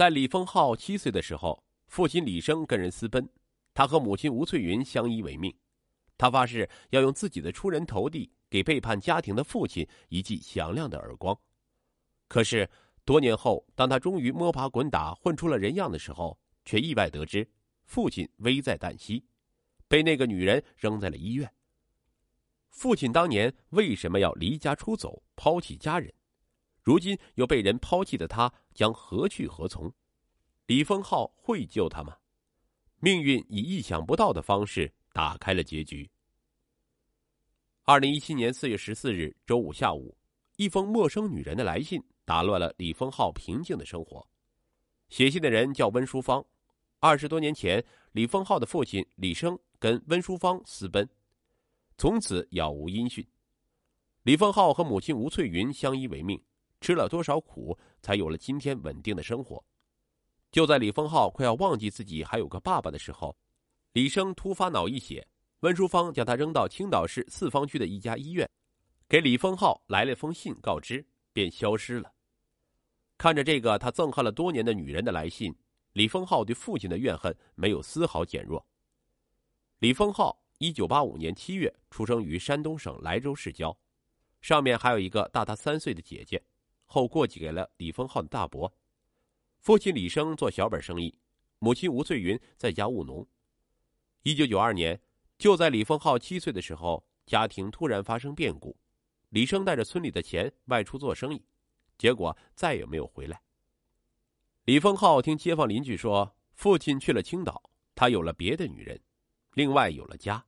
在李丰浩七岁的时候，父亲李生跟人私奔，他和母亲吴翠云相依为命。他发誓要用自己的出人头地，给背叛家庭的父亲一记响亮的耳光。可是多年后，当他终于摸爬滚打混出了人样的时候，却意外得知父亲危在旦夕，被那个女人扔在了医院。父亲当年为什么要离家出走，抛弃家人？如今又被人抛弃的他，将何去何从？李丰浩会救他吗？命运以意想不到的方式打开了结局。二零一七年四月十四日周五下午，一封陌生女人的来信打乱了李丰浩平静的生活。写信的人叫温淑芳。二十多年前，李丰浩的父亲李生跟温淑芳私奔，从此杳无音讯。李丰浩和母亲吴翠云相依为命。吃了多少苦，才有了今天稳定的生活？就在李丰浩快要忘记自己还有个爸爸的时候，李生突发脑溢血，温淑芳将他扔到青岛市四方区的一家医院，给李丰浩来了封信告知，便消失了。看着这个他憎恨了多年的女人的来信，李丰浩对父亲的怨恨没有丝毫减弱。李丰浩一九八五年七月出生于山东省莱州市郊，上面还有一个大他三岁的姐姐。后过继给了李丰浩的大伯，父亲李生做小本生意，母亲吴翠云在家务农。一九九二年，就在李丰浩七岁的时候，家庭突然发生变故，李生带着村里的钱外出做生意，结果再也没有回来。李丰浩听街坊邻居说，父亲去了青岛，他有了别的女人，另外有了家。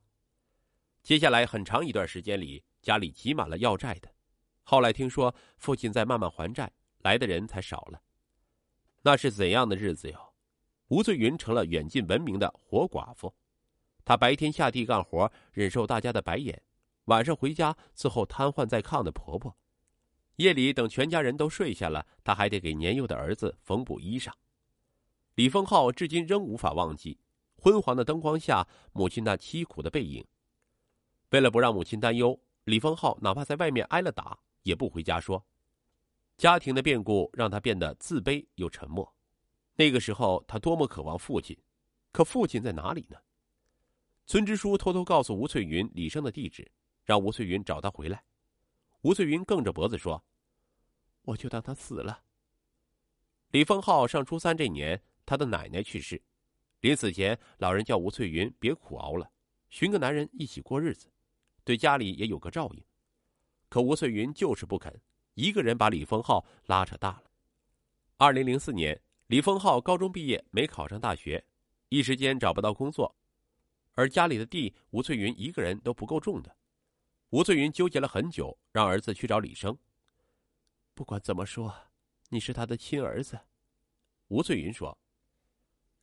接下来很长一段时间里，家里挤满了要债的。后来听说父亲在慢慢还债，来的人才少了。那是怎样的日子哟？吴翠云成了远近闻名的活寡妇，她白天下地干活，忍受大家的白眼；晚上回家伺候瘫痪在炕的婆婆。夜里等全家人都睡下了，她还得给年幼的儿子缝补衣裳。李丰浩至今仍无法忘记昏黄的灯光下母亲那凄苦的背影。为了不让母亲担忧，李丰浩哪怕在外面挨了打。也不回家说，家庭的变故让他变得自卑又沉默。那个时候，他多么渴望父亲，可父亲在哪里呢？村支书偷偷告诉吴翠云李生的地址，让吴翠云找他回来。吴翠云梗着脖子说：“我就当他死了。”李丰浩上初三这年，他的奶奶去世，临死前，老人叫吴翠云别苦熬了，寻个男人一起过日子，对家里也有个照应。可吴翠云就是不肯，一个人把李丰浩拉扯大了。二零零四年，李丰浩高中毕业没考上大学，一时间找不到工作，而家里的地吴翠云一个人都不够种的。吴翠云纠结了很久，让儿子去找李生。不管怎么说，你是他的亲儿子。吴翠云说。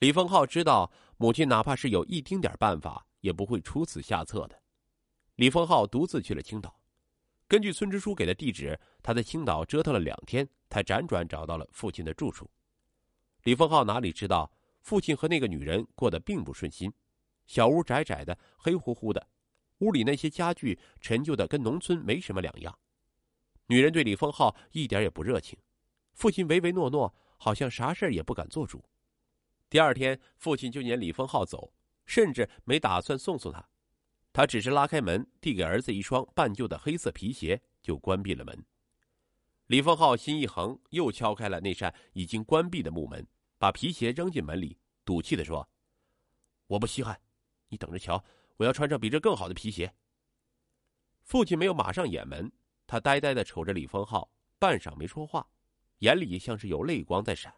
李丰浩知道母亲哪怕是有一丁点办法，也不会出此下策的。李丰浩独自去了青岛。根据村支书给的地址，他在青岛折腾了两天，才辗转找到了父亲的住处。李丰浩哪里知道，父亲和那个女人过得并不顺心。小屋窄窄的，黑乎乎的，屋里那些家具陈旧的跟农村没什么两样。女人对李丰浩一点也不热情，父亲唯唯诺诺，好像啥事也不敢做主。第二天，父亲就撵李丰浩走，甚至没打算送送他。他只是拉开门，递给儿子一双半旧的黑色皮鞋，就关闭了门。李丰浩心一横，又敲开了那扇已经关闭的木门，把皮鞋扔进门里，赌气的说：“我不稀罕，你等着瞧，我要穿上比这更好的皮鞋。”父亲没有马上掩门，他呆呆的瞅着李丰浩，半晌没说话，眼里像是有泪光在闪。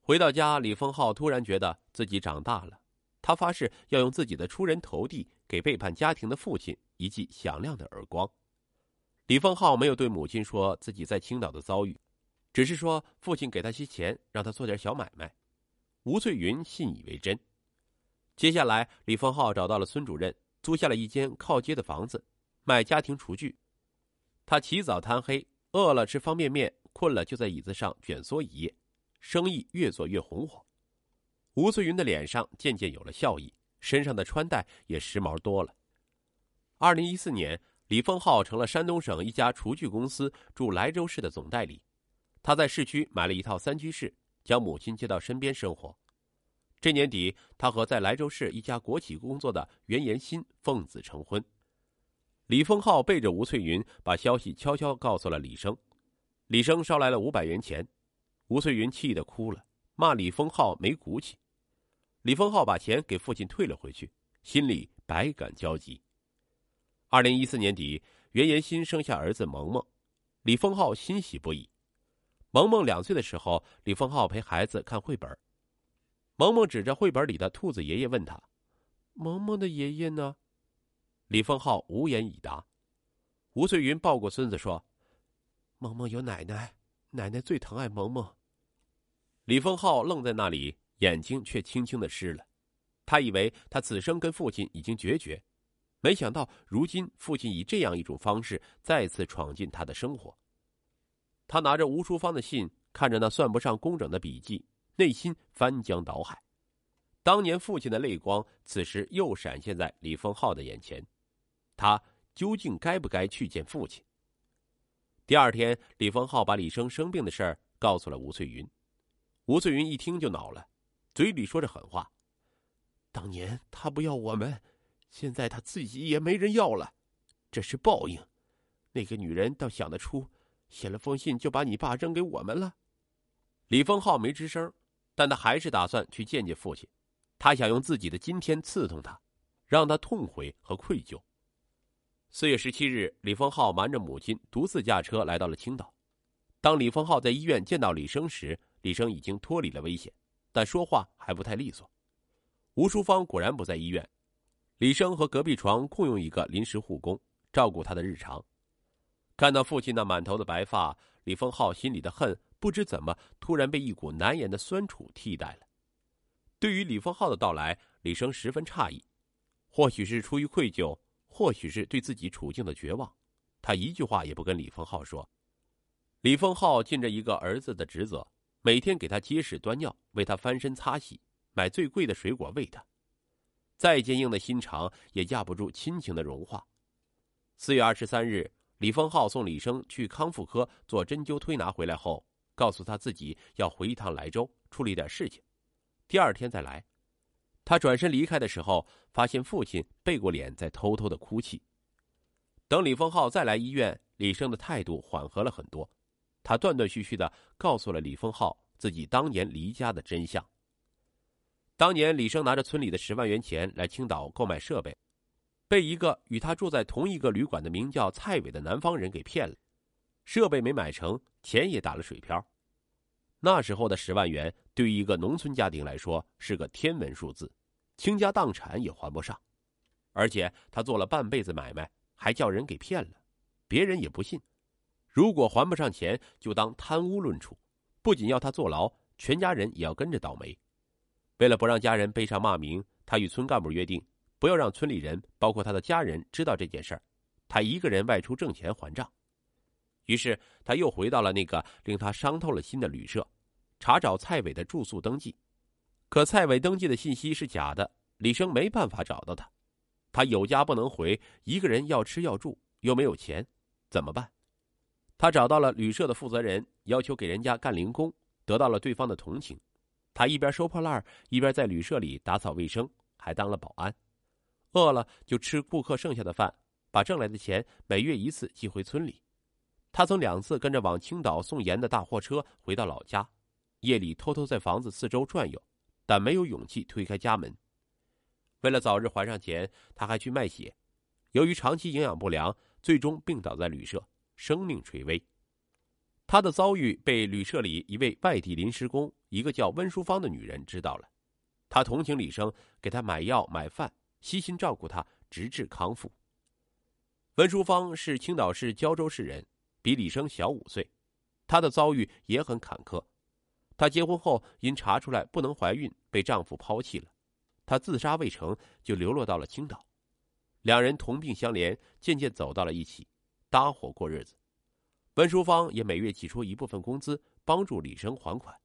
回到家，李丰浩突然觉得自己长大了。他发誓要用自己的出人头地，给背叛家庭的父亲一记响亮的耳光。李丰浩没有对母亲说自己在青岛的遭遇，只是说父亲给他些钱，让他做点小买卖。吴翠云信以为真。接下来，李丰浩找到了孙主任，租下了一间靠街的房子，卖家庭厨具。他起早贪黑，饿了吃方便面，困了就在椅子上卷缩一夜，生意越做越红火。吴翠云的脸上渐渐有了笑意，身上的穿戴也时髦多了。二零一四年，李丰浩成了山东省一家厨具公司驻莱州市的总代理。他在市区买了一套三居室，将母亲接到身边生活。这年底，他和在莱州市一家国企工作的袁延新奉子成婚。李丰浩背着吴翠云，把消息悄悄告诉了李生。李生捎来了五百元钱，吴翠云气得哭了，骂李丰浩没骨气。李丰浩把钱给父亲退了回去，心里百感交集。二零一四年底，袁延新生下儿子萌萌，李丰浩欣喜不已。萌萌两岁的时候，李丰浩陪孩子看绘本。萌萌指着绘本里的兔子爷爷问他：“萌萌的爷爷呢？”李丰浩无言以答。吴翠云抱过孙子说：“萌萌有奶奶，奶奶最疼爱萌萌。”李丰浩愣在那里，眼睛却轻轻的湿了。他以为他此生跟父亲已经决绝，没想到如今父亲以这样一种方式再次闯进他的生活。他拿着吴淑芳的信，看着那算不上工整的笔记。内心翻江倒海，当年父亲的泪光，此时又闪现在李丰浩的眼前。他究竟该不该去见父亲？第二天，李丰浩把李生生病的事儿告诉了吴翠云。吴翠云一听就恼了，嘴里说着狠话：“当年他不要我们，现在他自己也没人要了，这是报应。那个女人倒想得出，写了封信就把你爸扔给我们了。”李丰浩没吱声。但他还是打算去见见父亲，他想用自己的今天刺痛他，让他痛悔和愧疚。四月十七日，李丰浩瞒着母亲，独自驾车来到了青岛。当李丰浩在医院见到李生时，李生已经脱离了危险，但说话还不太利索。吴淑芳果然不在医院，李生和隔壁床共用一个临时护工，照顾他的日常。看到父亲那满头的白发，李丰浩心里的恨。不知怎么，突然被一股难言的酸楚替代了。对于李丰浩的到来，李生十分诧异，或许是出于愧疚，或许是对自己处境的绝望，他一句话也不跟李丰浩说。李丰浩尽着一个儿子的职责，每天给他接屎端尿，为他翻身擦洗，买最贵的水果喂他。再坚硬的心肠也压不住亲情的融化。四月二十三日，李丰浩送李生去康复科做针灸推拿回来后。告诉他自己要回一趟莱州处理点事情，第二天再来。他转身离开的时候，发现父亲背过脸在偷偷的哭泣。等李丰浩再来医院，李生的态度缓和了很多。他断断续续的告诉了李丰浩自己当年离家的真相。当年李生拿着村里的十万元钱来青岛购买设备，被一个与他住在同一个旅馆的名叫蔡伟的南方人给骗了。设备没买成，钱也打了水漂。那时候的十万元对于一个农村家庭来说是个天文数字，倾家荡产也还不上。而且他做了半辈子买卖，还叫人给骗了，别人也不信。如果还不上钱，就当贪污论处，不仅要他坐牢，全家人也要跟着倒霉。为了不让家人背上骂名，他与村干部约定，不要让村里人，包括他的家人知道这件事儿，他一个人外出挣钱还账。于是他又回到了那个令他伤透了心的旅社，查找蔡伟的住宿登记。可蔡伟登记的信息是假的，李生没办法找到他。他有家不能回，一个人要吃要住，又没有钱，怎么办？他找到了旅社的负责人，要求给人家干零工，得到了对方的同情。他一边收破烂一边在旅社里打扫卫生，还当了保安。饿了就吃顾客剩下的饭，把挣来的钱每月一次寄回村里。他曾两次跟着往青岛送盐的大货车回到老家，夜里偷偷在房子四周转悠，但没有勇气推开家门。为了早日还上钱，他还去卖血。由于长期营养不良，最终病倒在旅社，生命垂危。他的遭遇被旅社里一位外地临时工，一个叫温淑芳的女人知道了。她同情李生，给他买药买饭，悉心照顾他，直至康复。温淑芳是青岛市胶州市人。比李生小五岁，她的遭遇也很坎坷。她结婚后因查出来不能怀孕，被丈夫抛弃了。她自杀未成就流落到了青岛，两人同病相怜，渐渐走到了一起，搭伙过日子。文淑芳也每月挤出一部分工资帮助李生还款，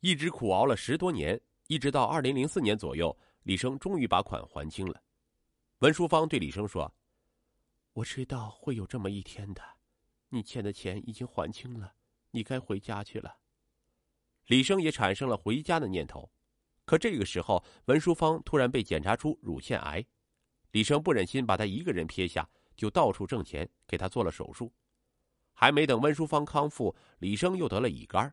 一直苦熬了十多年，一直到二零零四年左右，李生终于把款还清了。文淑芳对李生说：“我知道会有这么一天的。”你欠的钱已经还清了，你该回家去了。李生也产生了回家的念头。可这个时候，文淑芳突然被检查出乳腺癌，李生不忍心把她一个人撇下，就到处挣钱给他做了手术。还没等温淑芳康复，李生又得了乙肝。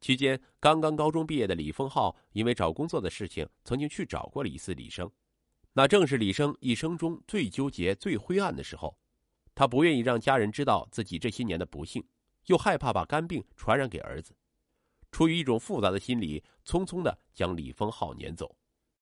期间，刚刚高中毕业的李丰浩因为找工作的事情，曾经去找过了一次李生。那正是李生一生中最纠结、最灰暗的时候。他不愿意让家人知道自己这些年的不幸，又害怕把肝病传染给儿子。出于一种复杂的心理，匆匆的将李丰浩撵走。